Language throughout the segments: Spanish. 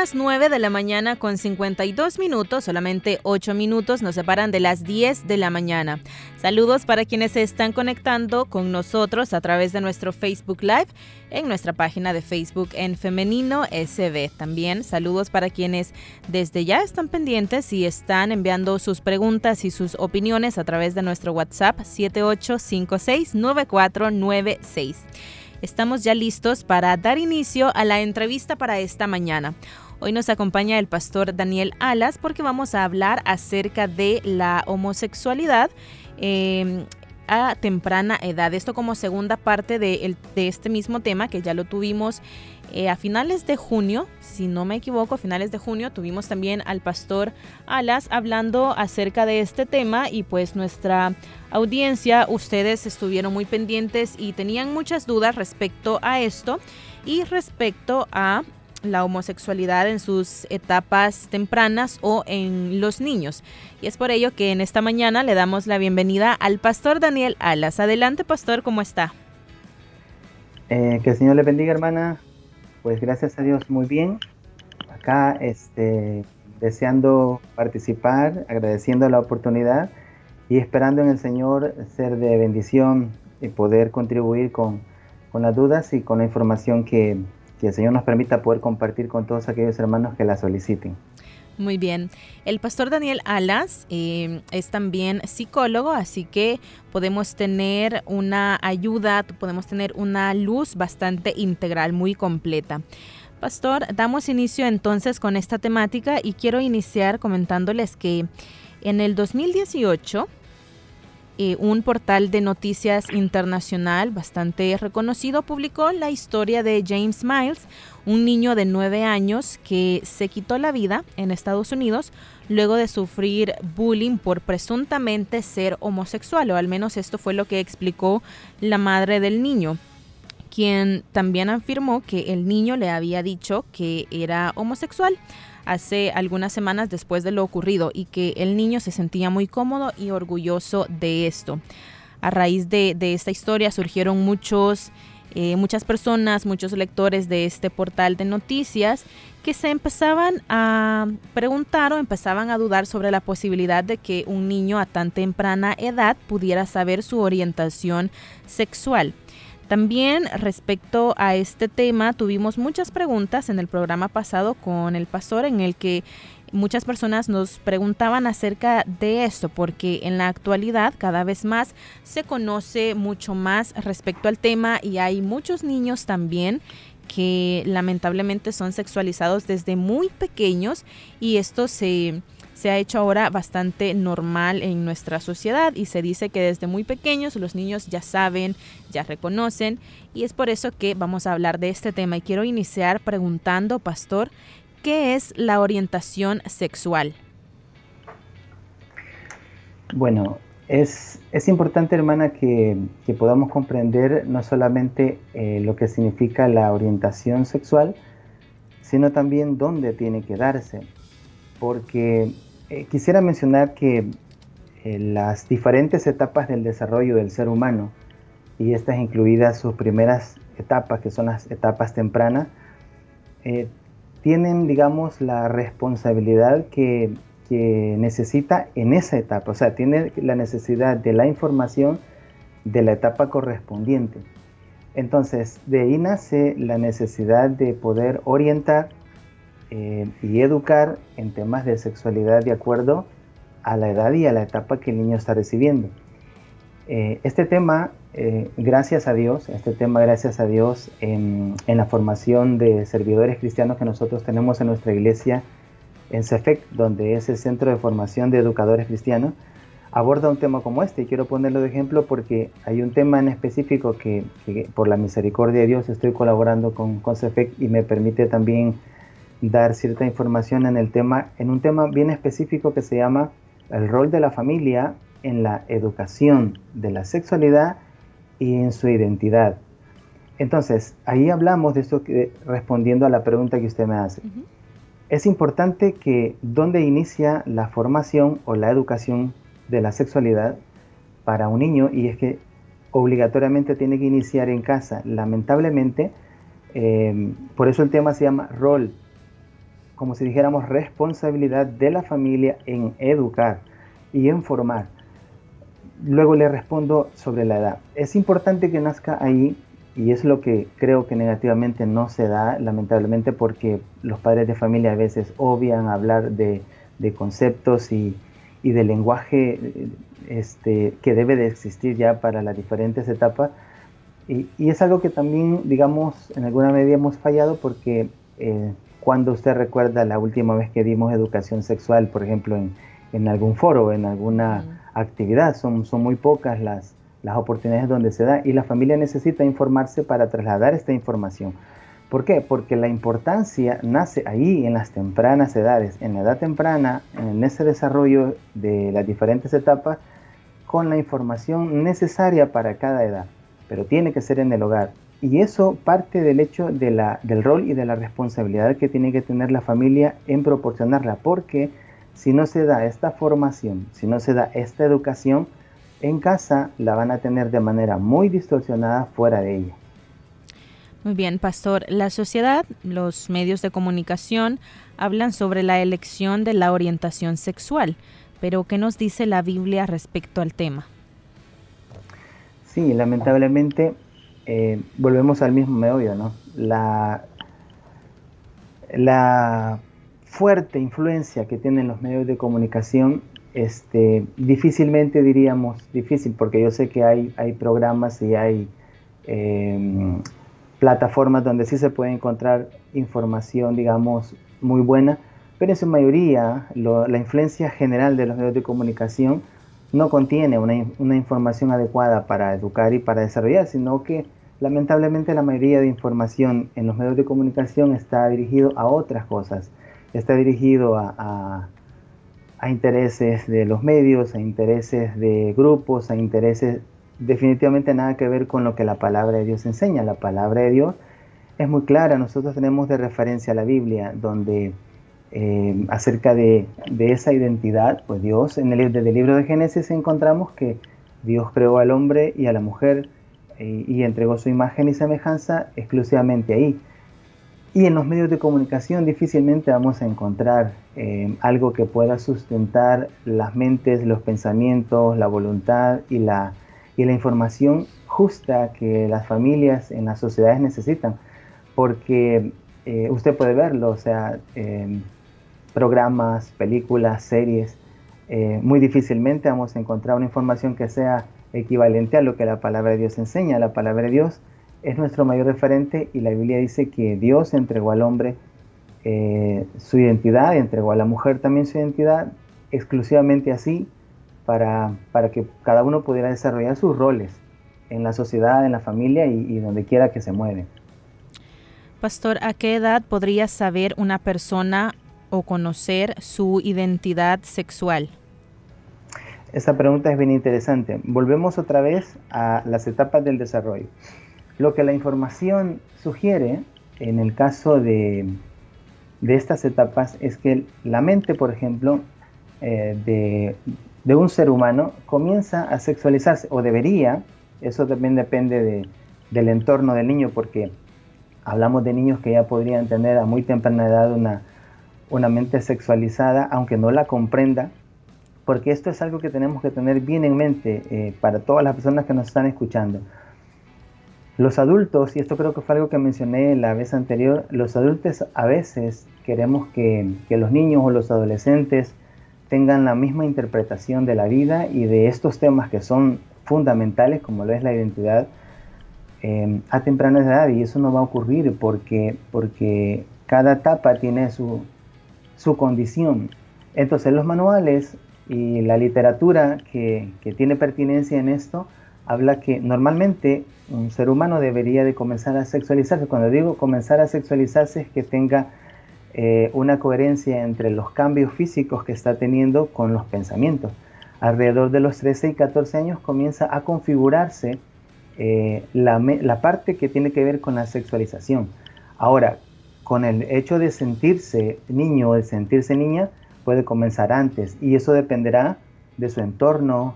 Las 9 de la mañana con 52 minutos, solamente 8 minutos nos separan de las 10 de la mañana. Saludos para quienes se están conectando con nosotros a través de nuestro Facebook Live en nuestra página de Facebook en Femenino SB. También saludos para quienes desde ya están pendientes y están enviando sus preguntas y sus opiniones a través de nuestro WhatsApp 78569496. Estamos ya listos para dar inicio a la entrevista para esta mañana. Hoy nos acompaña el pastor Daniel Alas porque vamos a hablar acerca de la homosexualidad. Em, a temprana edad. Esto como segunda parte de, este mismo tema que ya lo tuvimos eh, a finales de junio, si no me equivoco, a finales de junio tuvimos también al pastor Alas hablando acerca de este tema y pues nuestra audiencia, ustedes estuvieron muy pendientes y tenían muchas dudas respecto a esto y respecto a la homosexualidad en sus etapas tempranas o en los niños. Y es por ello que en esta mañana le damos la bienvenida al pastor Daniel Alas. Adelante, pastor, ¿cómo está? Eh, que el Señor le bendiga, hermana. Pues gracias a Dios, muy bien. Acá, este, deseando participar, agradeciendo la oportunidad y esperando en el Señor ser de bendición y poder contribuir con, con las dudas y con la información que, que el Señor nos permita poder compartir con todos aquellos hermanos que la soliciten. Muy bien. El pastor Daniel Alas eh, es también psicólogo, así que podemos tener una ayuda, podemos tener una luz bastante integral, muy completa. Pastor, damos inicio entonces con esta temática y quiero iniciar comentándoles que en el 2018 un portal de noticias internacional bastante reconocido publicó la historia de James Miles, un niño de 9 años que se quitó la vida en Estados Unidos luego de sufrir bullying por presuntamente ser homosexual, o al menos esto fue lo que explicó la madre del niño quien también afirmó que el niño le había dicho que era homosexual hace algunas semanas después de lo ocurrido y que el niño se sentía muy cómodo y orgulloso de esto. A raíz de, esta historia surgieron muchos, eh, muchas personas, muchos lectores de este portal de noticias que se empezaban a preguntar o empezaban a dudar sobre la posibilidad de que un niño a tan temprana edad pudiera saber su orientación sexual. También respecto a este tema tuvimos muchas preguntas en el programa pasado con el pastor en el que muchas personas nos preguntaban acerca de esto porque en la actualidad cada vez más se conoce mucho más respecto al tema y hay muchos niños también que lamentablemente son sexualizados desde muy pequeños y esto se se ha hecho ahora bastante normal en nuestra sociedad y se dice que desde muy pequeños los niños ya saben, ya reconocen y es por eso que vamos a hablar de este tema y quiero iniciar preguntando, pastor, ¿qué es la orientación sexual? Bueno, es, es importante, hermana, que, podamos comprender no solamente eh, lo que significa la orientación sexual, sino también dónde tiene que darse. Porque eh, quisiera mencionar que eh, las diferentes etapas del desarrollo del ser humano, y estas incluidas sus primeras etapas, que son las etapas tempranas, eh, tienen, digamos, la responsabilidad que, necesita en esa etapa, o sea, tiene la necesidad de la información de la etapa correspondiente. Entonces, de ahí nace la necesidad de poder orientar eh, y educar en temas de sexualidad de acuerdo a la edad y a la etapa que el niño está recibiendo. Eh, este tema, eh, gracias a Dios, este tema, gracias a Dios, en, la formación de servidores cristianos que nosotros tenemos en nuestra iglesia en CEFEC, donde es el Centro de Formación de Educadores Cristianos, aborda un tema como este. Y quiero ponerlo de ejemplo porque hay un tema en específico que, por la misericordia de Dios estoy colaborando con, con CEFEC y me permite también dar cierta información en el tema, en un tema bien específico que se llama el rol de la familia en la educación de la sexualidad y en su identidad. Entonces, ahí hablamos de esto que, respondiendo a la pregunta que usted me hace. Es importante que donde inicia la formación o la educación de la sexualidad para un niño, y es que obligatoriamente tiene que iniciar en casa. Lamentablemente, eh, por eso el tema se llama rol, como si dijéramos responsabilidad de la familia en educar y en formar. Luego le respondo sobre la edad. Es importante que nazca ahí y es lo que creo que negativamente no se da, lamentablemente, porque los padres de familia a veces obvian hablar de, conceptos y, de lenguaje este, que debe de existir ya para las diferentes etapas. Y, es algo que también, digamos, en alguna medida hemos fallado porque eh, cuando usted recuerda la última vez que dimos educación sexual, por ejemplo, en, en algún foro, en alguna actividad, son, son muy pocas las, las oportunidades donde se da y la familia necesita informarse para trasladar esta información. ¿Por qué? Porque la importancia nace ahí en las tempranas edades, en la edad temprana, en ese desarrollo de las diferentes etapas, con la información necesaria para cada edad, pero tiene que ser en el hogar. Y eso parte del hecho de la, del rol y de la responsabilidad que tiene que tener la familia en proporcionarla, porque si no se da esta formación, si no se da esta educación, en casa la van a tener de manera muy distorsionada fuera de ella. Muy bien, pastor. La sociedad, los medios de comunicación hablan sobre la elección de la orientación sexual, pero ¿qué nos dice la Biblia respecto al tema? Sí, lamentablemente eh, volvemos al mismo meollo, ¿no? La, fuerte influencia que tienen los medios de comunicación este, difícilmente diríamos difícil, porque yo sé que hay, hay programas y hay em, plataformas donde sí se puede encontrar información, digamos, muy buena, pero en su mayoría la influencia general de los medios de comunicación no contiene una, información adecuada para educar y para desarrollar, sino que lamentablemente la mayoría de información en los medios de comunicación está dirigido a otras cosas, está dirigido a a intereses de los medios, a intereses de grupos, a intereses definitivamente nada que ver con lo que la palabra de Dios enseña. La palabra de Dios es muy clara, nosotros tenemos de referencia la Biblia, donde eh, acerca de, esa identidad, pues Dios, en el, desde el libro de Génesis encontramos que Dios creó al hombre y a la mujer y entregó su imagen y semejanza exclusivamente ahí. Y en los medios de comunicación difícilmente vamos a encontrar eh, algo que pueda sustentar las mentes, los pensamientos, la voluntad y la, y la información justa que las familias en las sociedades necesitan. Porque eh, usted puede verlo, o sea, eh, programas, películas, series, muy difícilmente vamos a encontrar una información que sea equivalente a lo que la palabra de Dios enseña. La palabra de Dios es nuestro mayor referente y la Biblia dice que Dios entregó al hombre eh, su identidad, entregó a la mujer también su identidad, exclusivamente así para, para, que cada uno pudiera desarrollar sus roles en la sociedad, en la familia y, donde quiera que se mueve. Pastor, ¿a qué edad podría saber una persona o conocer su identidad sexual? Esa pregunta es bien interesante. Volvemos otra vez a las etapas del desarrollo. Lo que la información sugiere en el caso de, estas etapas es que la mente, por ejemplo, eh, de, un ser humano comienza a sexualizarse, o debería, eso también depende del entorno del niño, porque hablamos de niños que ya podrían tener a muy temprana edad una, una mente sexualizada, aunque no la comprenda, porque esto es algo que tenemos que tener bien en mente eh, para todas las personas que nos están escuchando. Los adultos, y esto creo que fue algo que mencioné la vez anterior, los adultos a veces queremos que, los niños o los adolescentes tengan la misma interpretación de la vida y de estos temas que son fundamentales, como lo es la identidad, eh, a temprana edad. Y eso no va a ocurrir porque, porque cada etapa tiene su, su condición. Entonces los manuales y la literatura que, que tiene pertinencia en esto, habla que normalmente un ser humano debería de comenzar a sexualizarse. Cuando digo comenzar a sexualizarse es que tenga eh, una coherencia entre los cambios físicos que está teniendo con los pensamientos. Alrededor de los 13 y 14 años comienza a configurarse eh, la, parte que tiene que ver con la sexualización. Ahora, con el hecho de sentirse niño o de sentirse niña, puede comenzar antes y eso dependerá de su entorno,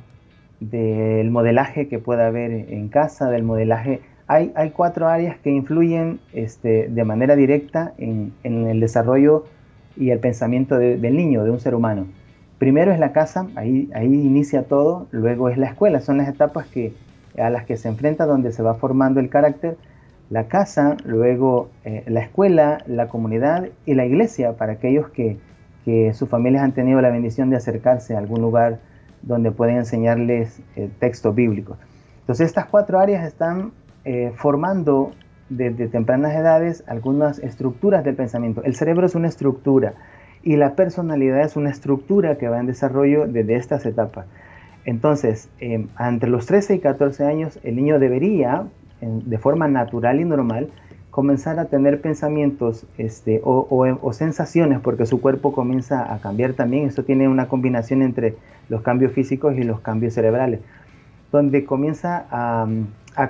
del modelaje que pueda haber en casa, del modelaje. Hay, hay cuatro áreas que influyen este, de manera directa en, el desarrollo y el pensamiento del niño, de un ser humano. Primero es la casa, ahí, ahí inicia todo, luego es la escuela, son las etapas que, a las que se enfrenta donde se va formando el carácter, la casa, luego eh, la escuela, la comunidad y la iglesia para aquellos que, que sus familias han tenido la bendición de acercarse a algún lugar donde pueden enseñarles eh, textos bíblicos. Entonces estas cuatro áreas están eh, formando desde tempranas edades algunas estructuras del pensamiento. El cerebro es una estructura y la personalidad es una estructura que va en desarrollo desde estas etapas. Entonces, eh, entre los 13 y 14 años, el niño debería, de forma natural y normal, comenzar a tener pensamientos este, o, sensaciones, porque su cuerpo comienza a cambiar también. Esto tiene una combinación entre los cambios físicos y los cambios cerebrales, donde comienza a,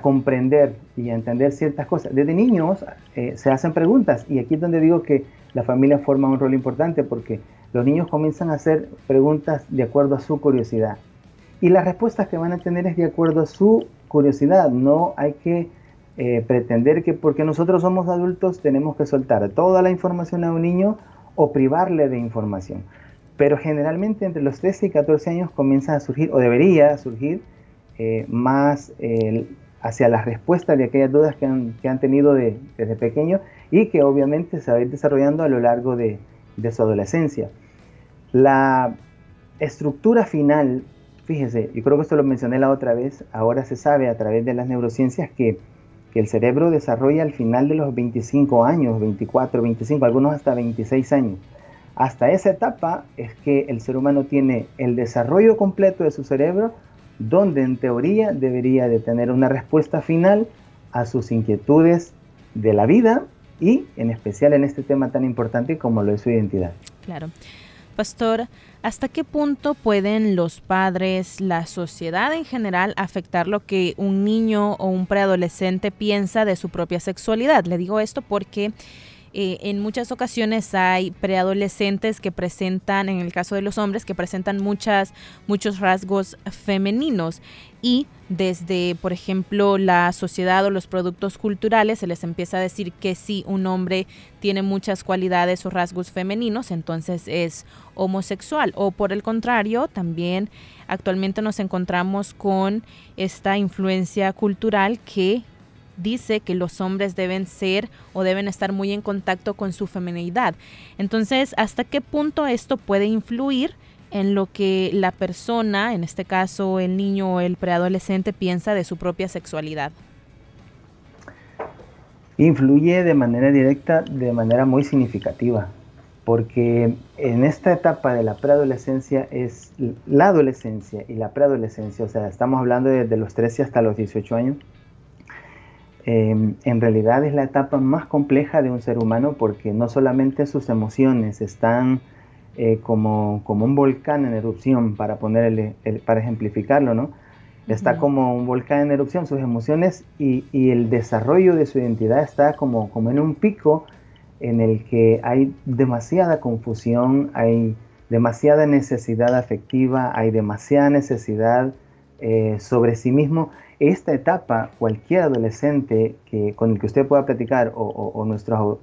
comprender y a entender ciertas cosas. Desde niños eh, se hacen preguntas y aquí es donde digo que la familia forma un rol importante porque los niños comienzan a hacer preguntas de acuerdo a su curiosidad. Y las respuestas que van a tener es de acuerdo a su curiosidad. No hay que eh, pretender que porque nosotros somos adultos tenemos que soltar toda la información a un niño o privarle de información. Pero generalmente entre los 13 y 14 años comienza a surgir, o debería surgir, eh, más hacia las respuestas de aquellas dudas que han, tenido desde pequeño y que obviamente se va a ir desarrollando a lo largo de, de su adolescencia. La estructura final, fíjese, yo creo que esto lo mencioné la otra vez, ahora se sabe a través de las neurociencias que que el cerebro desarrolla al final de los 25 años, 24, 25, algunos hasta 26 años. Hasta esa etapa es que el ser humano tiene el desarrollo completo de su cerebro, donde en teoría debería de tener una respuesta final a sus inquietudes de la vida y en especial en este tema tan importante como lo es su identidad. Claro. Pastor, ¿hasta qué punto pueden los padres, la sociedad en general, afectar lo que un niño o un preadolescente piensa de su propia sexualidad? Le digo esto porque eh, en muchas ocasiones hay preadolescentes que presentan, en el caso de los hombres, que presentan muchas, muchos rasgos femeninos y desde, por ejemplo, la sociedad o los productos culturales se les empieza a decir que si un hombre tiene muchas cualidades o rasgos femeninos, entonces es homosexual. O por el contrario, también actualmente nos encontramos con esta influencia cultural que dice que los hombres deben ser o deben estar muy en contacto con su feminidad. Entonces, ¿hasta qué punto esto puede influir en lo que la persona, en este caso el niño o el preadolescente, piensa de su propia sexualidad? Influye de manera directa, de manera muy significativa, porque en esta etapa de la preadolescencia es la adolescencia y la preadolescencia, o sea, estamos hablando desde los 13 hasta los 18 años, Em, en realidad es la etapa más compleja de un ser humano porque no solamente sus emociones están eh, como, como, un volcán en erupción, para, ponerle, para ejemplificarlo, ¿no? Está como un volcán en erupción, sus emociones y, y, el desarrollo de su identidad está como, como en un pico en el que hay demasiada confusión, hay demasiada necesidad afectiva, hay demasiada necesidad eh, sobre sí mismo esta etapa, cualquier adolescente que, con el que usted pueda platicar o, nuestros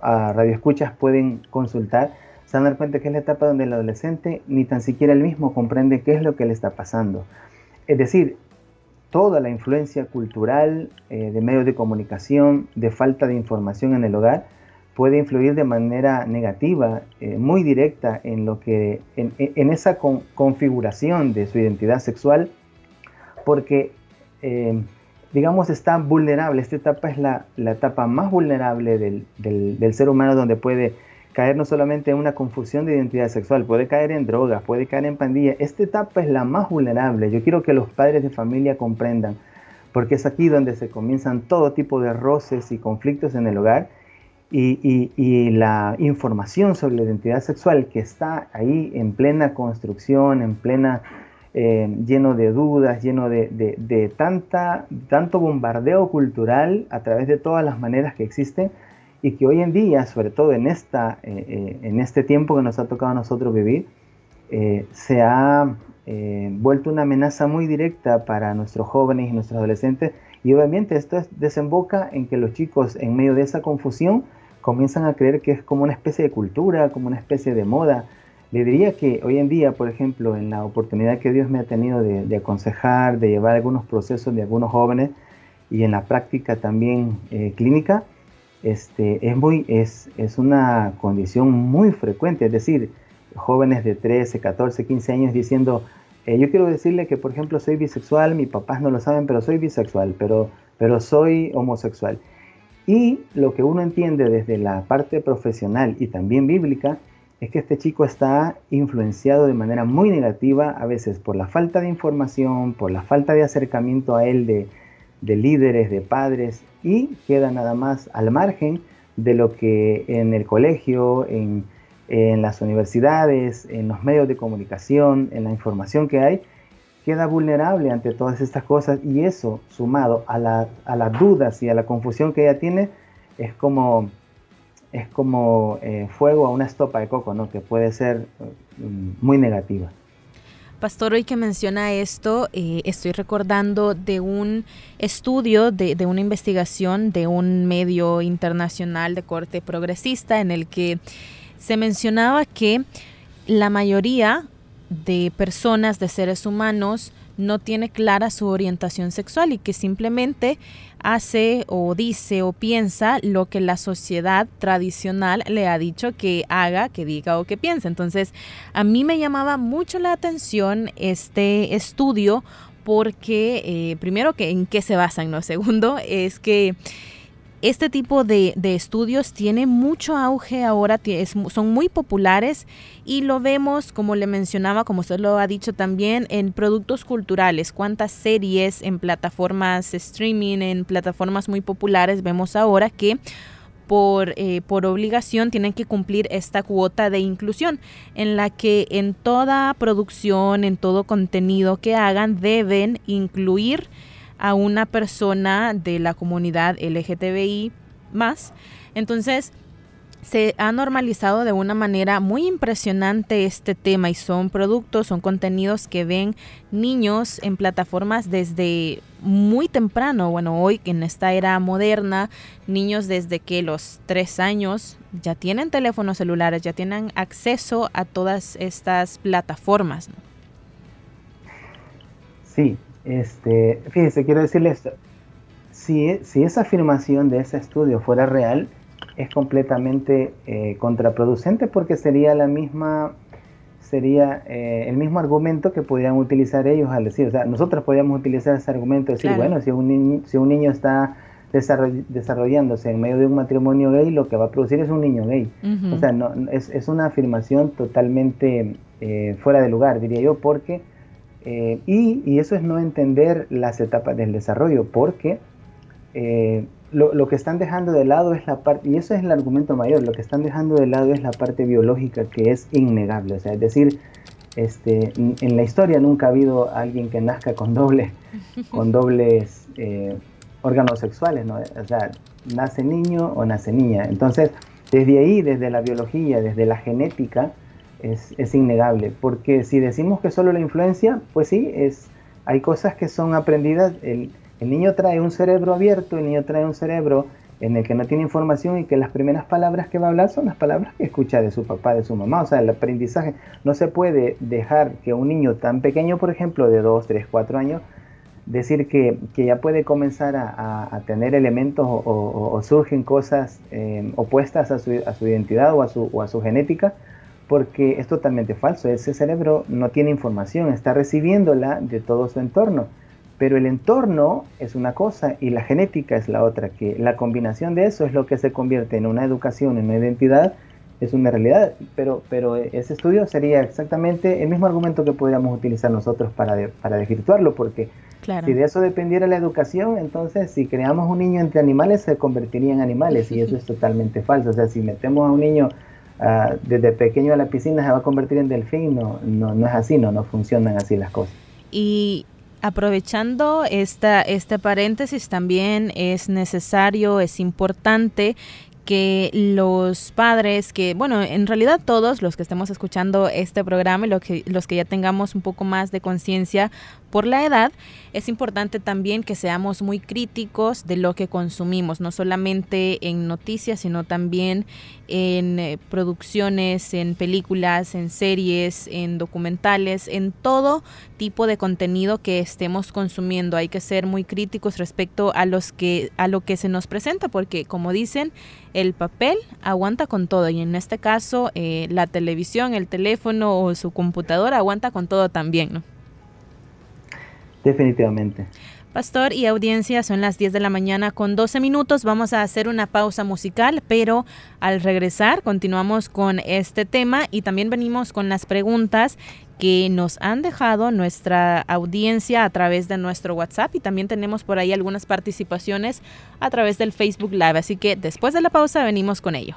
radioescuchas pueden consultar, se van a dar cuenta que es la etapa donde el adolescente ni tan siquiera él mismo comprende qué es lo que le está pasando. Es decir, toda la influencia cultural, eh, de medios de comunicación, de falta de información en el hogar, puede influir de manera negativa, eh, muy directa en lo que en, esa configuración de su identidad sexual, porque eh, digamos, está vulnerable. Esta etapa es la, etapa más vulnerable del, ser humano donde puede caer no solamente en una confusión de identidad sexual, puede caer en drogas, puede caer en pandilla. Esta etapa es la más vulnerable. Yo quiero que los padres de familia comprendan, porque es aquí donde se comienzan todo tipo de roces y conflictos en el hogar. Y, y, la información sobre la identidad sexual que está ahí en plena construcción, en plena eh, lleno de dudas, lleno de, tanta, tanto bombardeo cultural a través de todas las maneras que existen y que hoy en día, sobre todo en, esta, eh, eh, en este tiempo que nos ha tocado a nosotros vivir, se ha vuelto una amenaza muy directa para nuestros jóvenes y nuestros adolescentes. Y obviamente esto desemboca en que los chicos en medio de esa confusión comienzan a creer que es como una especie de cultura, como una especie de moda, le diría que hoy en día, por ejemplo, en la oportunidad que Dios me ha tenido de, aconsejar, de llevar algunos procesos de algunos jóvenes y en la práctica también eh, clínica, este, es, muy, es, es una condición muy frecuente. Es decir, jóvenes de 13, 14, 15 años diciendo, eh, yo quiero decirle que, por ejemplo, soy bisexual, mis papás no lo saben, pero soy bisexual, pero, pero soy homosexual. Y lo que uno entiende desde la parte profesional y también bíblica, es que este chico está influenciado de manera muy negativa, a veces por la falta de información, por la falta de acercamiento a él de, líderes, de padres, y queda nada más al margen de lo que en el colegio, en, las universidades, en los medios de comunicación, en la información que hay, queda vulnerable ante todas estas cosas. Y eso sumado a, a las dudas y a la confusión que ella tiene es como es como eh, fuego a una estopa de coco, ¿no? Que puede ser mm, muy negativa. Pastor, hoy que menciona esto, eh, estoy recordando de un estudio, de, de, una investigación de un medio internacional de corte progresista en el que se mencionaba que la mayoría de personas, de seres humanos, no tiene clara su orientación sexual y que simplemente hace o dice o piensa lo que la sociedad tradicional le ha dicho que haga, que diga o que piense. Entonces, a mí me llamaba mucho la atención este estudio porque, eh, primero, que en qué se basan, ¿no? Segundo, es que este tipo de, estudios tiene mucho auge ahora, son muy populares y lo vemos, como le mencionaba, como usted lo ha dicho también, en productos culturales. Cuántas series en plataformas streaming, en plataformas muy populares, vemos ahora que por, eh, por obligación tienen que cumplir esta cuota de inclusión, en la que en toda producción, en todo contenido que hagan, deben incluir a una persona de la comunidad LGTBI más. Entonces, se ha normalizado de una manera muy impresionante este tema y son productos, son contenidos que ven niños en plataformas desde muy temprano. Bueno, hoy en esta era moderna, niños desde que los tres años ya tienen teléfonos celulares, ya tienen acceso a todas estas plataformas. Sí, este, fíjese, quiero decirle esto. Si, si, esa afirmación de ese estudio fuera real, es completamente eh, contraproducente porque sería la misma sería eh, el mismo argumento que podrían utilizar ellos al decir, o sea, nosotros podríamos utilizar ese argumento, decir, bueno, si un, niño, si un niño está desarrollándose en medio de un matrimonio gay, lo que va a producir es un niño gay. O sea, no, es, es, una afirmación totalmente eh, fuera de lugar, diría yo, porque eh, y, eso es no entender las etapas del desarrollo, porque eh, lo, que están dejando de lado es la parte, y eso es el argumento mayor, lo que están dejando de lado es la parte biológica que es innegable. O sea, es decir, este, en la historia nunca ha habido alguien que nazca con, doble, con dobles eh, órganos sexuales, ¿no? O sea, nace niño o nace niña. Entonces, desde ahí, desde la biología, desde la genética, es, innegable, porque si decimos que solo la influencia, pues sí, es, hay cosas que son aprendidas, el, niño trae un cerebro abierto, el niño trae un cerebro en el que no tiene información y que las primeras palabras que va a hablar son las palabras que escucha de su papá, de su mamá. O sea, el aprendizaje no se puede dejar que un niño tan pequeño, por ejemplo, de 2, 3, 4 años, decir que, ya puede comenzar a, tener elementos o, surgen cosas eh, opuestas a su, a su, identidad o a su, o a su genética, porque es totalmente falso. Ese cerebro no tiene información, está recibiéndola de todo su entorno. Pero el entorno es una cosa y la genética es la otra, que la combinación de eso es lo que se convierte en una educación, en una identidad, es una realidad. Pero, pero ese estudio sería exactamente el mismo argumento que podríamos utilizar nosotros para, para desvirtuarlo, porque si de eso dependiera la educación, entonces si creamos un niño entre animales se convertiría en animales y eso es totalmente falso. O sea, si metemos a un niño Ah, desde pequeño a la piscina se va a convertir en delfín, no, no, no es así, no, no funcionan así las cosas. Y aprovechando esta, este paréntesis, también es necesario, es importante que los padres, que bueno, en realidad todos los que estemos escuchando este programa y los que, los que ya tengamos un poco más de conciencia por la edad, es importante también que seamos muy críticos de lo que consumimos, no solamente en noticias, sino también en eh, producciones, en películas, en series, en documentales, en todo tipo de contenido que estemos consumiendo. Hay que ser muy críticos respecto a los que a lo que se nos presenta, porque como dicen, el papel aguanta con todo y en este caso eh, la televisión, el teléfono o su computadora aguanta con todo también, ¿no? Definitivamente. Pastor y audiencia, son las 10 de la mañana con 12 minutos. Vamos a hacer una pausa musical, pero al regresar continuamos con este tema y también venimos con las preguntas que nos han dejado nuestra audiencia a través de nuestro WhatsApp y también tenemos por ahí algunas participaciones a través del Facebook Live. Así que después de la pausa venimos con ello.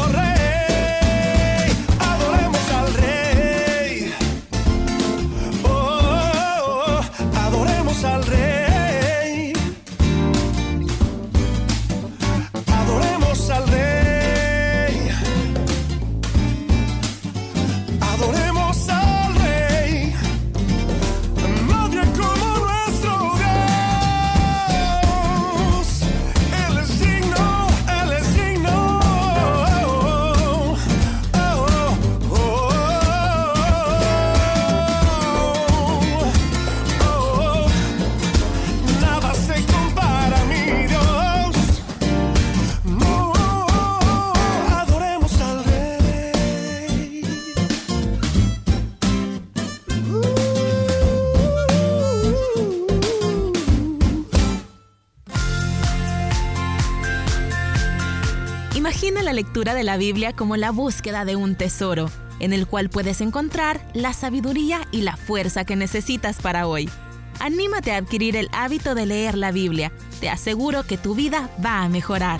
lectura de la Biblia como la búsqueda de un tesoro, en el cual puedes encontrar la sabiduría y la fuerza que necesitas para hoy. Anímate a adquirir el hábito de leer la Biblia. Te aseguro que tu vida va a mejorar.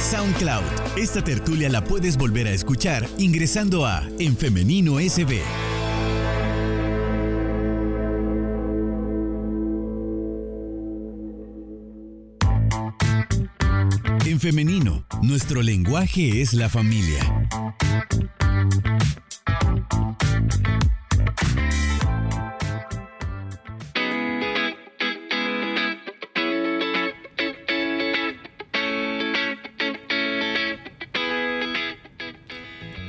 SoundCloud. Esta tertulia la puedes volver a escuchar ingresando a En Femenino SB. En femenino, nuestro lenguaje es la familia.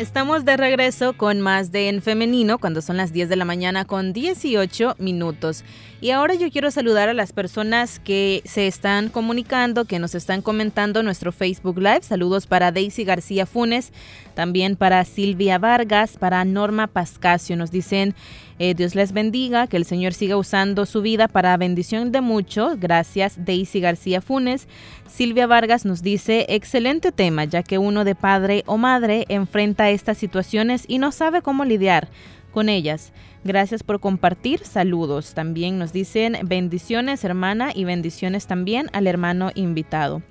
Estamos de regreso con más de En Femenino cuando son las 10 de la mañana con 18 minutos. Y ahora yo quiero saludar a las personas que se están comunicando, que nos están comentando nuestro Facebook Live. Saludos para Daisy García Funes, también para Silvia Vargas, para Norma Pascasio. Nos dicen, eh, Dios les bendiga, que el Señor siga usando su vida para bendición de muchos. Gracias, Daisy García Funes. Silvia Vargas nos dice, excelente tema, ya que uno de padre o madre enfrenta estas situaciones y no sabe cómo lidiar con ellas. Gracias por compartir. Saludos. También nos dicen bendiciones, hermana, y bendiciones también al hermano invitado.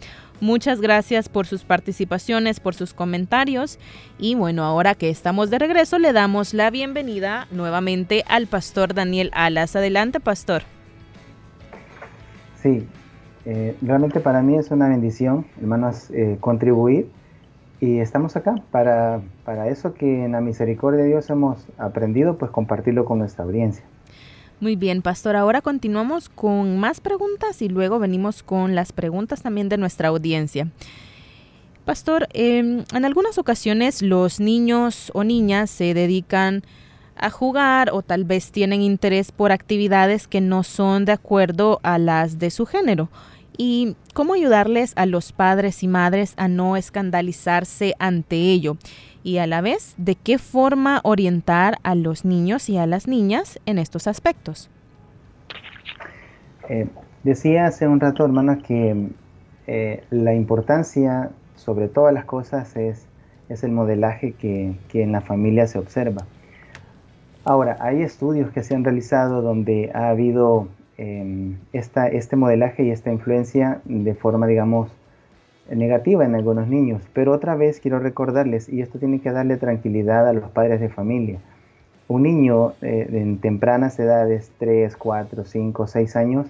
Muchas gracias por sus participaciones, por sus comentarios. Y bueno, ahora que estamos de regreso, le damos la bienvenida nuevamente al pastor Daniel Alas. Adelante, pastor. Sí, eh, realmente para mí es una bendición, hermanos, eh, contribuir y estamos acá para, para eso que en la misericordia de Dios hemos aprendido, pues compartirlo con nuestra audiencia. Muy bien, pastor. Ahora continuamos con más preguntas y luego venimos con las preguntas también de nuestra audiencia. Pastor, em, en algunas ocasiones los niños o niñas se dedican a jugar o tal vez tienen interés por actividades que no son de acuerdo a las de su género y cómo ayudarles a los padres y madres a no escandalizarse ante ello y a la vez de qué forma orientar a los niños y a las niñas en estos aspectos. Eh, decía hace un rato, hermana, que eh, la importancia sobre todas las cosas es, es el modelaje que, que en la familia se observa. Ahora, hay estudios que se han realizado donde ha habido Em, este modelaje y esta influencia de forma, digamos, negativa en algunos niños. Pero otra vez quiero recordarles, y esto tiene que darle tranquilidad a los padres de familia. Un niño eh, en tempranas edades, 3, 4, 5, 6 años,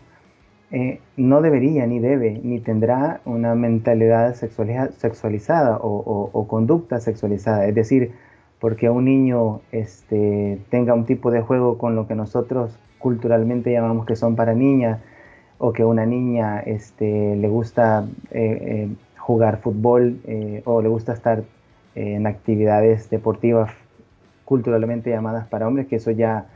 eh, no debería, ni debe, ni tendrá una mentalidad sexualizada o, conducta sexualizada. Es decir, porque un niño este, tenga un tipo de juego con lo que nosotros culturalmente llamamos que son para niñas, o que una niña este, le gusta eh, eh, jugar fútbol eh, o le gusta estar en actividades deportivas culturalmente llamadas para hombres, que eso ya,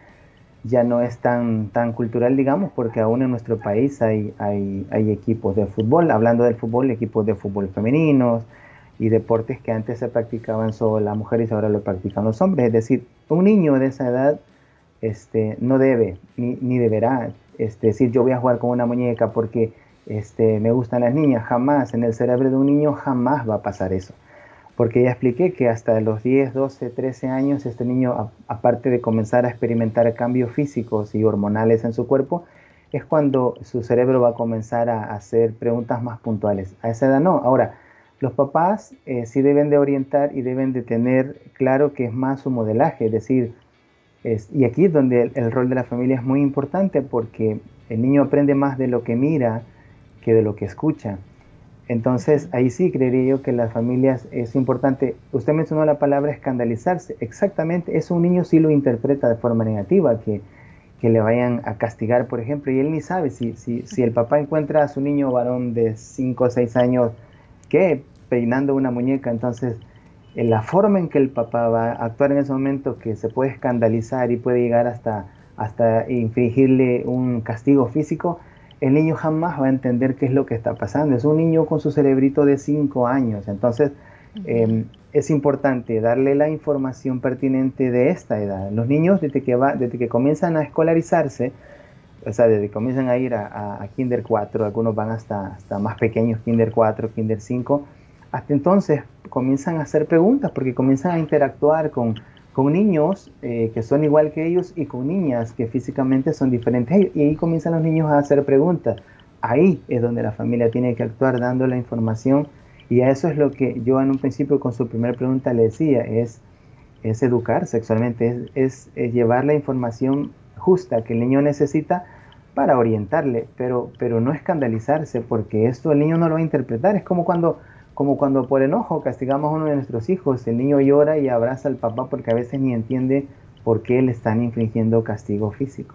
ya no es tan, tan cultural, digamos, porque aún en nuestro país hay, hay, hay equipos de fútbol, hablando del fútbol, equipos de fútbol femeninos y deportes que antes se practicaban solo las mujeres y ahora lo practican los hombres. Es decir, un niño de esa edad este, no debe ni, deberá este, decir yo voy a jugar con una muñeca porque este, me gustan las niñas, jamás, en el cerebro de un niño jamás va a pasar eso. Porque ya expliqué que hasta los 10, 12, 13 años este niño, aparte de comenzar a experimentar cambios físicos y hormonales en su cuerpo, es cuando su cerebro va a comenzar a hacer preguntas más puntuales. A esa edad no. Ahora, los papás eh, sí deben de orientar y deben de tener claro que es más su modelaje, es decir, y aquí es donde el, rol de la familia es muy importante porque el niño aprende más de lo que mira que de lo que escucha. Entonces, ahí sí creería yo que las familias es importante. Usted mencionó la palabra escandalizarse. Exactamente, eso un niño sí lo interpreta de forma negativa, que, que le vayan a castigar, por ejemplo, y él ni sabe si, si, si el papá encuentra a su niño varón de 5 o 6 años que peinando una muñeca, entonces en la forma en que el papá va a actuar en ese momento que se puede escandalizar y puede llegar hasta, hasta infligirle un castigo físico, el niño jamás va a entender qué es lo que está pasando. Es un niño con su cerebrito de 5 años. Entonces, em, es importante darle la información pertinente de esta edad. Los niños desde que, va, desde que comienzan a escolarizarse, o sea, desde que comienzan a ir a, Kinder 4, algunos van hasta, hasta más pequeños, Kinder 4, Kinder 5, hasta entonces comienzan a hacer preguntas porque comienzan a interactuar con, con niños eh, que son igual que ellos y con niñas que físicamente son diferentes. Y ahí comienzan los niños a hacer preguntas. Ahí es donde la familia tiene que actuar dando la información. Y a eso es lo que yo en un principio con su primera pregunta le decía, es, es educar sexualmente, es, es llevar la información justa que el niño necesita para orientarle, pero, pero no escandalizarse, porque esto el niño no lo va a interpretar. Es como cuando, como cuando por enojo castigamos a uno de nuestros hijos, el niño llora y abraza al papá porque a veces ni entiende por qué le están infringiendo castigo físico.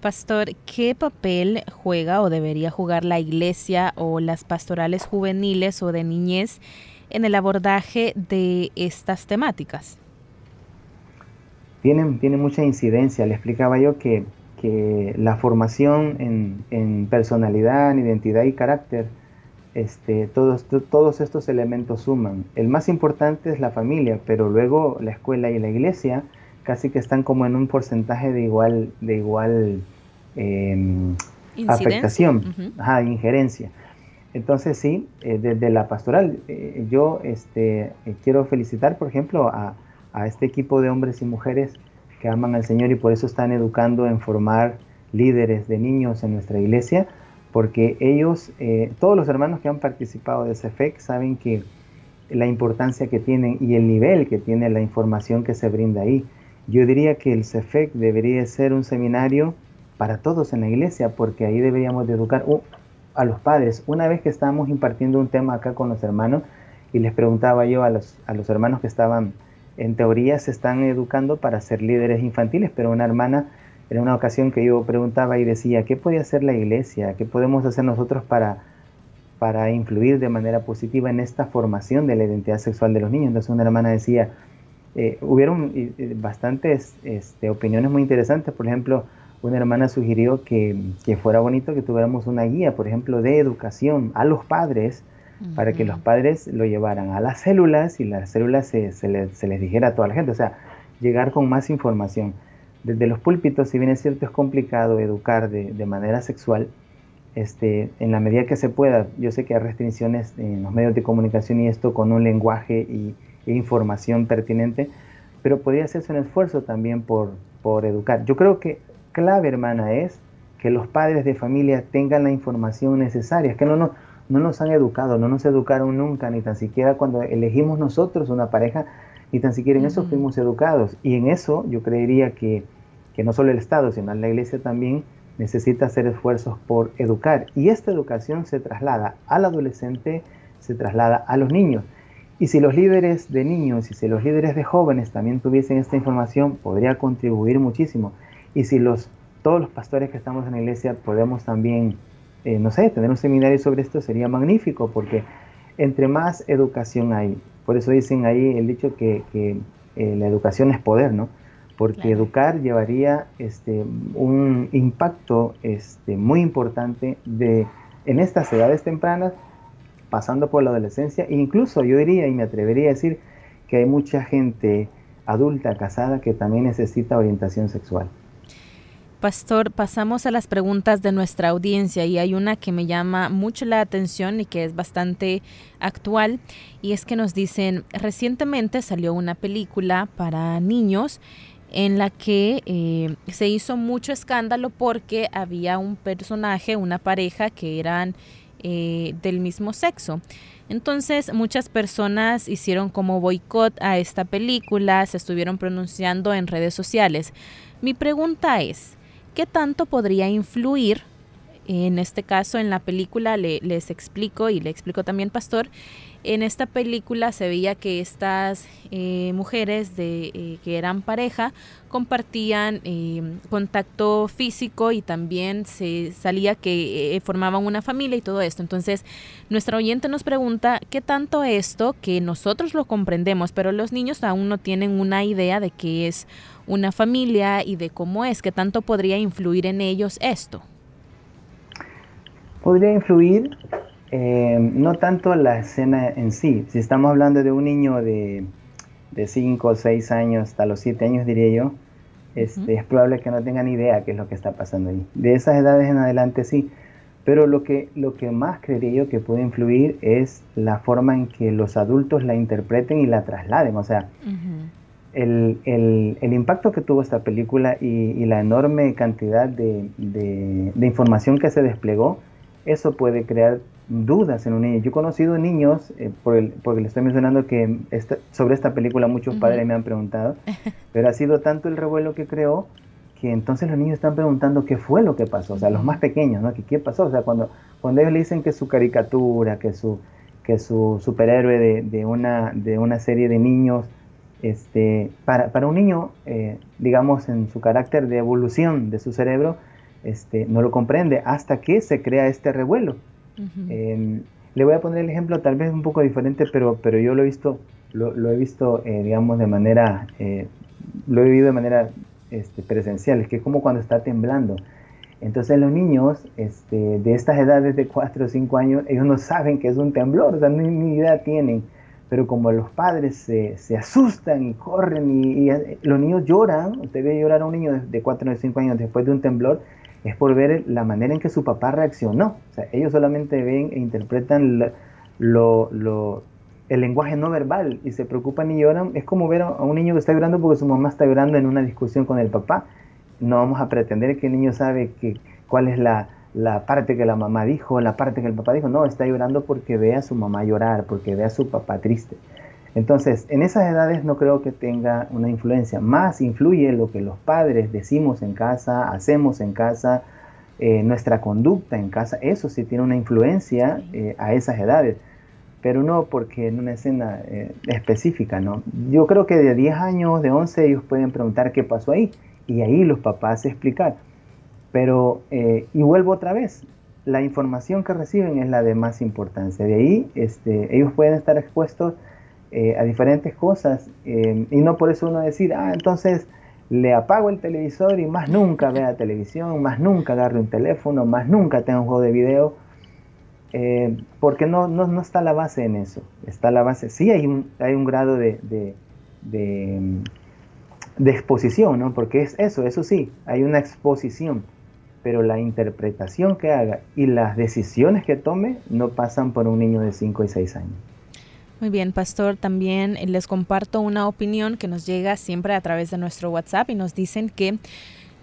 Pastor, ¿qué papel juega o debería jugar la iglesia o las pastorales juveniles o de niñez en el abordaje de estas temáticas? tiene, mucha incidencia. Le explicaba yo que, la formación en, personalidad, en identidad y carácter, este, todos, todos estos elementos suman. El más importante es la familia, pero luego la escuela y la iglesia casi que están como en un porcentaje de igual, de igual em, afectación, injerencia. Entonces sí, eh, desde la pastoral, eh, yo este, eh, quiero felicitar, por ejemplo, a, a este equipo de hombres y mujeres que aman al Señor y por eso están educando en formar líderes de niños en nuestra iglesia, porque ellos, eh, todos los hermanos que han participado de CEFEC saben que la importancia que tienen y el nivel que tiene la información que se brinda ahí. Yo diría que el CEFEC debería ser un seminario para todos en la iglesia, porque ahí deberíamos de educar uh, a los padres. Una vez que estábamos impartiendo un tema acá con los hermanos, y les preguntaba yo a los, a los hermanos que estaban en teoría se están educando para ser líderes infantiles, pero una hermana en una ocasión que yo preguntaba y decía, ¿qué puede hacer la iglesia? ¿Qué podemos hacer nosotros para, para influir de manera positiva en esta formación de la identidad sexual de los niños? Entonces una hermana decía, eh, hubieron bastantes este, opiniones muy interesantes, por ejemplo, una hermana sugirió que, que fuera bonito que tuviéramos una guía, por ejemplo, de educación a los padres, para que los padres lo llevaran a las células y las células se, se, les, dijera a toda la gente, o sea, llegar con más información. Desde los púlpitos, si bien es cierto, es complicado educar de, de manera sexual, este, en la medida que se pueda, yo sé que hay restricciones en los medios de comunicación y esto con un lenguaje y, e información pertinente, pero podría hacerse un esfuerzo también por, por educar. Yo creo que clave, hermana, es que los padres de familia tengan la información necesaria, que no, no, no nos han educado, no nos educaron nunca, ni tan siquiera cuando elegimos nosotros una pareja, ni tan siquiera en eso fuimos educados. Y en eso yo creería que, que no solo el Estado, sino la Iglesia también necesita hacer esfuerzos por educar. Y esta educación se traslada al adolescente, se traslada a los niños. Y si los líderes de niños y si los líderes de jóvenes también tuviesen esta información, podría contribuir muchísimo. Y si los, todos los pastores que estamos en la iglesia podemos también eh, no sé, tener un seminario sobre esto sería magnífico porque entre más educación hay, por eso dicen ahí el dicho que, eh, la educación es poder, ¿no? Porque educar llevaría este, un impacto este, muy importante de, en estas edades tempranas, pasando por la adolescencia, e incluso yo diría y me atrevería a decir que hay mucha gente adulta, casada, que también necesita orientación sexual. Pastor, pasamos a las preguntas de nuestra audiencia y hay una que me llama mucho la atención y que es bastante actual y es que nos dicen, recientemente salió una película para niños en la que eh, se hizo mucho escándalo porque había un personaje, una pareja que eran eh, del mismo sexo. Entonces muchas personas hicieron como boicot a esta película, se estuvieron pronunciando en redes sociales. Mi pregunta es, ¿Qué tanto podría influir? En este caso, en la película les explico y le explico también, Pastor, en esta película se veía que estas eh, mujeres de, eh, que eran pareja compartían eh, contacto físico y también se salía que formaban una familia y todo esto. Entonces, nuestra oyente nos pregunta qué tanto esto, que nosotros lo comprendemos, pero los niños aún no tienen una idea de qué es una familia y de cómo es, qué tanto podría influir en ellos esto. Podría influir Eh, no tanto la escena en sí. Si estamos hablando de un niño de 5 o 6 años hasta los 7 años, diría yo, este, es probable que no tengan idea qué es lo que está pasando ahí. De esas edades en adelante sí. Pero lo que, lo que más creería yo que puede influir es la forma en que los adultos la interpreten y la trasladen. O sea, el, el, impacto que tuvo esta película y, la enorme cantidad de, de, información que se desplegó, eso puede crear dudas en un niño. Yo he conocido niños, eh, por el, porque le estoy mencionando que sobre esta película muchos padres me han preguntado, pero ha sido tanto el revuelo que creó que entonces los niños están preguntando qué fue lo que pasó, o sea, los más pequeños, ¿no? qué pasó? O sea, cuando, cuando ellos le dicen que su caricatura, que su, que su superhéroe de, de una, de una serie de niños, este, para, para un niño, eh, digamos, en su carácter de evolución de su cerebro, este, no lo comprende hasta que se crea este revuelo. Em, le voy a poner el ejemplo tal vez un poco diferente, pero, pero yo lo he visto, lo, lo he visto, eh, digamos, de manera, eh, lo he vivido de manera este, presencial, es que es como cuando está temblando. Entonces los niños este, de estas edades de 4 o 5 años, ellos no saben que es un temblor, o sea, ni idea tienen pero como los padres se, se asustan y corren y, los niños lloran, usted ve llorar a un niño de, 4 o 5 años después de un temblor, es por ver la manera en que su papá reaccionó. O sea, ellos solamente ven e interpretan el lenguaje no verbal y se preocupan y lloran. Es como ver a un niño que está llorando porque su mamá está llorando en una discusión con el papá. No vamos a pretender que el niño sabe cuál es la, la parte que la mamá dijo, la parte que el papá dijo, no, está llorando porque ve a su mamá llorar, porque ve a su papá triste. Entonces, en esas edades no creo que tenga una influencia, más influye lo que los padres decimos en casa, hacemos en casa, eh, nuestra conducta en casa, eso sí tiene una influencia eh, a esas edades, pero no porque en una escena eh, específica, ¿no? Yo creo que de 10 años, de 11, ellos pueden preguntar qué pasó ahí, y ahí los papás explicar. Pero, eh, y vuelvo otra vez, la información que reciben es la de más importancia. De ahí este, ellos pueden estar expuestos eh, a diferentes cosas eh, y no por eso uno decir, ah, entonces le apago el televisor y más nunca vea televisión, más nunca agarre un teléfono, más nunca tenga un juego de video, porque no, no, no, está la base en eso. Está la base, sí hay un, hay un grado de, de, de, de exposición, ¿no? porque es eso, eso sí, hay una exposición pero la interpretación que haga y las decisiones que tome no pasan por un niño de 5 y 6 años. Muy bien, pastor, también les comparto una opinión que nos llega siempre a través de nuestro WhatsApp y nos dicen que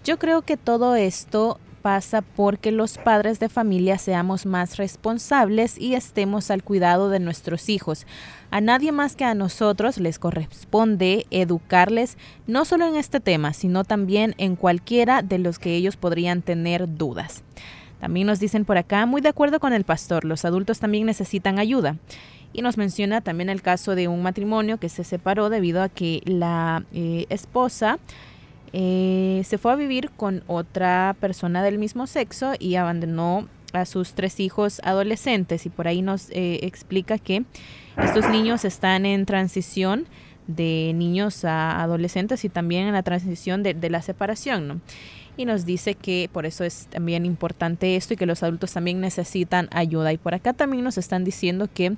yo creo que todo esto pasa porque los padres de familia seamos más responsables y estemos al cuidado de nuestros hijos. A nadie más que a nosotros les corresponde educarles no solo en este tema, sino también en cualquiera de los que ellos podrían tener dudas. También nos dicen por acá, muy de acuerdo con el pastor, los adultos también necesitan ayuda. Y nos menciona también el caso de un matrimonio que se separó debido a que la eh, esposa eh, se fue a vivir con otra persona del mismo sexo y abandonó a sus tres hijos adolescentes y por ahí nos eh, explica que estos niños están en transición de niños a adolescentes y también en la transición de, de la separación. ¿no? Y nos dice que por eso es también importante esto y que los adultos también necesitan ayuda. Y por acá también nos están diciendo que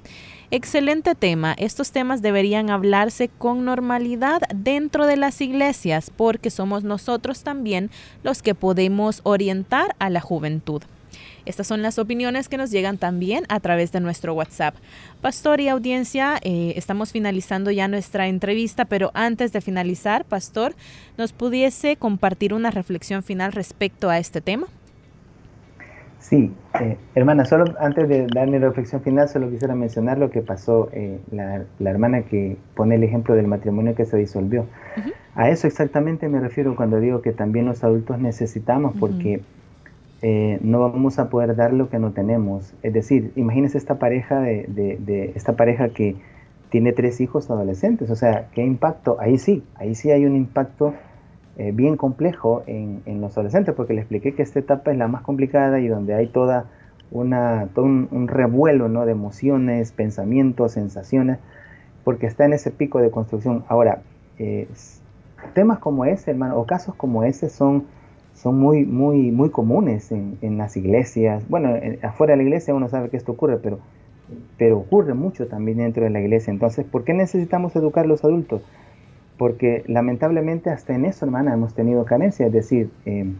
excelente tema, estos temas deberían hablarse con normalidad dentro de las iglesias porque somos nosotros también los que podemos orientar a la juventud. Estas son las opiniones que nos llegan también a través de nuestro WhatsApp. Pastor y audiencia, eh, estamos finalizando ya nuestra entrevista, pero antes de finalizar, Pastor, ¿nos pudiese compartir una reflexión final respecto a este tema? Sí, eh, hermana, solo antes de dar mi reflexión final, solo quisiera mencionar lo que pasó eh, la, hermana que pone el ejemplo del matrimonio que se disolvió. A eso exactamente me refiero cuando digo que también los adultos necesitamos, porque eh, no vamos a poder dar lo que no tenemos. Es decir, imagínense esta pareja de, esta pareja que tiene tres hijos adolescentes. O sea, ¿qué impacto? Ahí sí, ahí sí hay un impacto eh, bien complejo en, los adolescentes, porque le expliqué que esta etapa es la más complicada y donde hay toda una, todo un, revuelo ¿no? de emociones, pensamientos, sensaciones, porque está en ese pico de construcción. Ahora, eh, temas como ese, hermano, o casos como ese son son muy, muy, muy comunes en, en las iglesias. Bueno, afuera de la iglesia uno sabe que esto ocurre, pero, pero ocurre mucho también dentro de la iglesia. Entonces, ¿por qué necesitamos educar a los adultos? Porque lamentablemente hasta en eso, hermana, hemos tenido carencia. Es decir, eh,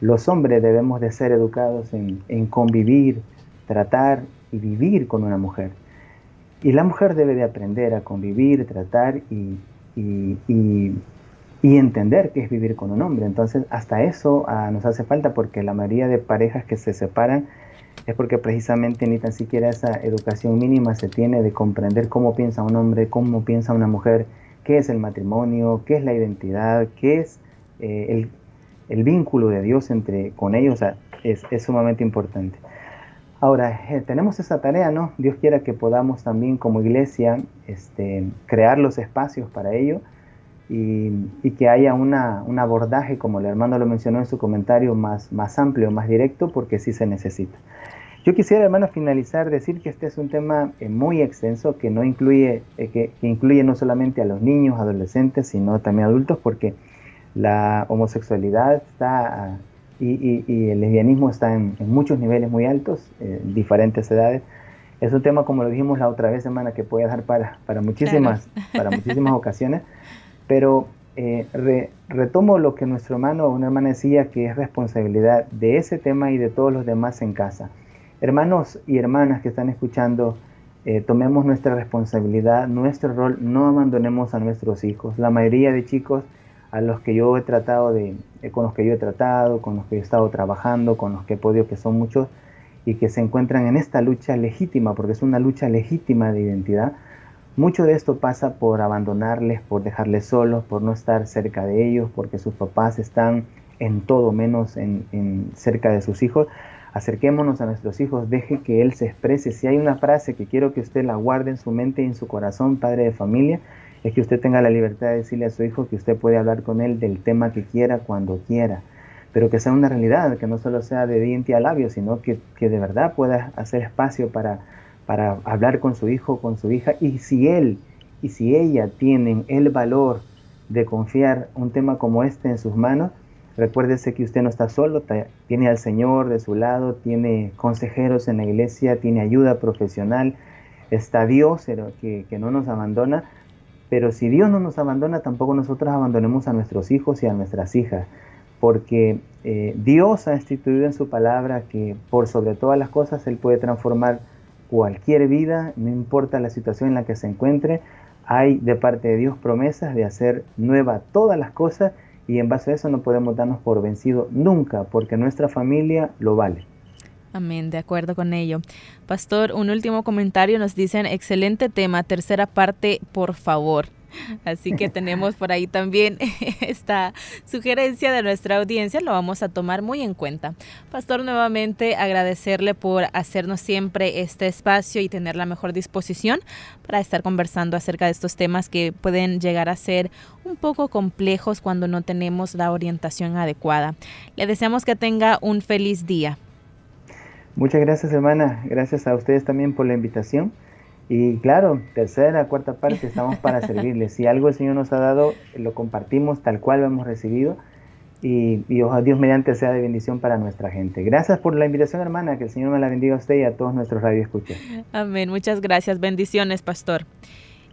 los hombres debemos de ser educados en, en, convivir, tratar y vivir con una mujer. Y la mujer debe de aprender a convivir, tratar y y entender qué es vivir con un hombre. Entonces, hasta eso ah, nos hace falta porque la mayoría de parejas que se separan es porque precisamente ni tan siquiera esa educación mínima se tiene de comprender cómo piensa un hombre, cómo piensa una mujer, qué es el matrimonio, qué es la identidad, qué es eh, el, vínculo de Dios entre, con ellos, es, es, sumamente importante. Ahora, eh, tenemos esa tarea, ¿no? Dios quiera que podamos también como iglesia este, crear los espacios para ello y, que haya una, un abordaje, como el hermano lo mencionó en su comentario, más, más amplio, más directo, porque sí se necesita. Yo quisiera, hermano, finalizar, decir que este es un tema eh, muy extenso, que, no incluye, eh, que, incluye no solamente a los niños, adolescentes, sino también adultos, porque la homosexualidad está y, y, el lesbianismo está en, muchos niveles muy altos, eh, diferentes edades. Es un tema, como lo dijimos la otra vez, hermana, que puede dar para, para, muchísimas, para muchísimas ocasiones. Pero eh, retomo lo que nuestro hermano o una hermana decía, que es responsabilidad de ese tema y de todos los demás en casa. Hermanos y hermanas que están escuchando, eh, tomemos nuestra responsabilidad, nuestro rol, no abandonemos a nuestros hijos. La mayoría de chicos a los que yo he tratado de, eh, con los que yo he tratado, con los que he estado trabajando, con los que he podido, que son muchos, y que se encuentran en esta lucha legítima, porque es una lucha legítima de identidad, mucho de esto pasa por abandonarles, por dejarles solos, por no estar cerca de ellos, porque sus papás están en todo menos en, cerca de sus hijos. Acerquémonos a nuestros hijos, deje que Él se exprese. Si hay una frase que quiero que usted la guarde en su mente y en su corazón, padre de familia, es que usted tenga la libertad de decirle a su hijo que usted puede hablar con él del tema que quiera, cuando quiera, pero que sea una realidad, que no solo sea de diente a labio, sino que, que de verdad pueda hacer espacio para para hablar con su hijo, con su hija, y si él y si ella tienen el valor de confiar un tema como este en sus manos, recuérdese que usted no está solo, tiene al Señor de su lado, tiene consejeros en la iglesia, tiene ayuda profesional, está Dios que, no nos abandona, pero si Dios no nos abandona, tampoco nosotros abandonemos a nuestros hijos y a nuestras hijas, porque eh, Dios ha instituido en su palabra que por sobre todas las cosas Él puede transformar cualquier vida, no importa la situación en la que se encuentre, hay de parte de Dios promesas de hacer nueva todas las cosas y en base a eso no podemos darnos por vencido nunca, porque nuestra familia lo vale. Amén, de acuerdo con ello. Pastor, un último comentario nos dicen, excelente tema, tercera parte, por favor. Así que tenemos por ahí también esta sugerencia de nuestra audiencia, lo vamos a tomar muy en cuenta. Pastor, nuevamente agradecerle por hacernos siempre este espacio y tener la mejor disposición para estar conversando acerca de estos temas que pueden llegar a ser un poco complejos cuando no tenemos la orientación adecuada. Le deseamos que tenga un feliz día. Muchas gracias, hermana. Gracias a ustedes también por la invitación. Y claro, tercera, cuarta parte, estamos para servirle. Si algo el Señor nos ha dado, lo compartimos tal cual lo hemos recibido y, y ojalá Dios mediante sea de bendición para nuestra gente. Gracias por la invitación, hermana. Que el Señor me la bendiga a usted y a todos nuestros radioescuchas. Amén. Muchas gracias. Bendiciones, pastor.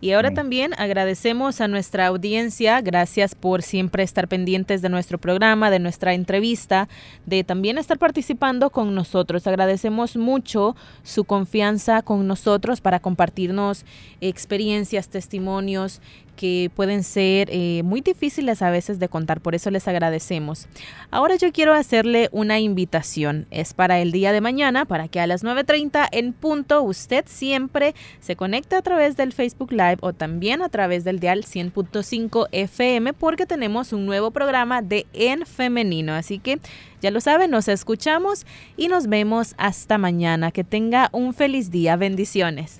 Y ahora también agradecemos a nuestra audiencia, gracias por siempre estar pendientes de nuestro programa, de nuestra entrevista, de también estar participando con nosotros. Agradecemos mucho su confianza con nosotros para compartirnos experiencias, testimonios que pueden ser eh, muy difíciles a veces de contar, por eso les agradecemos. Ahora yo quiero hacerle una invitación, es para el día de mañana, para que a las 9.30 en punto usted siempre se conecte a través del Facebook Live o también a través del dial 100.5 FM porque tenemos un nuevo programa de En Femenino, así que ya lo saben, nos escuchamos y nos vemos hasta mañana. Que tenga un feliz día, bendiciones.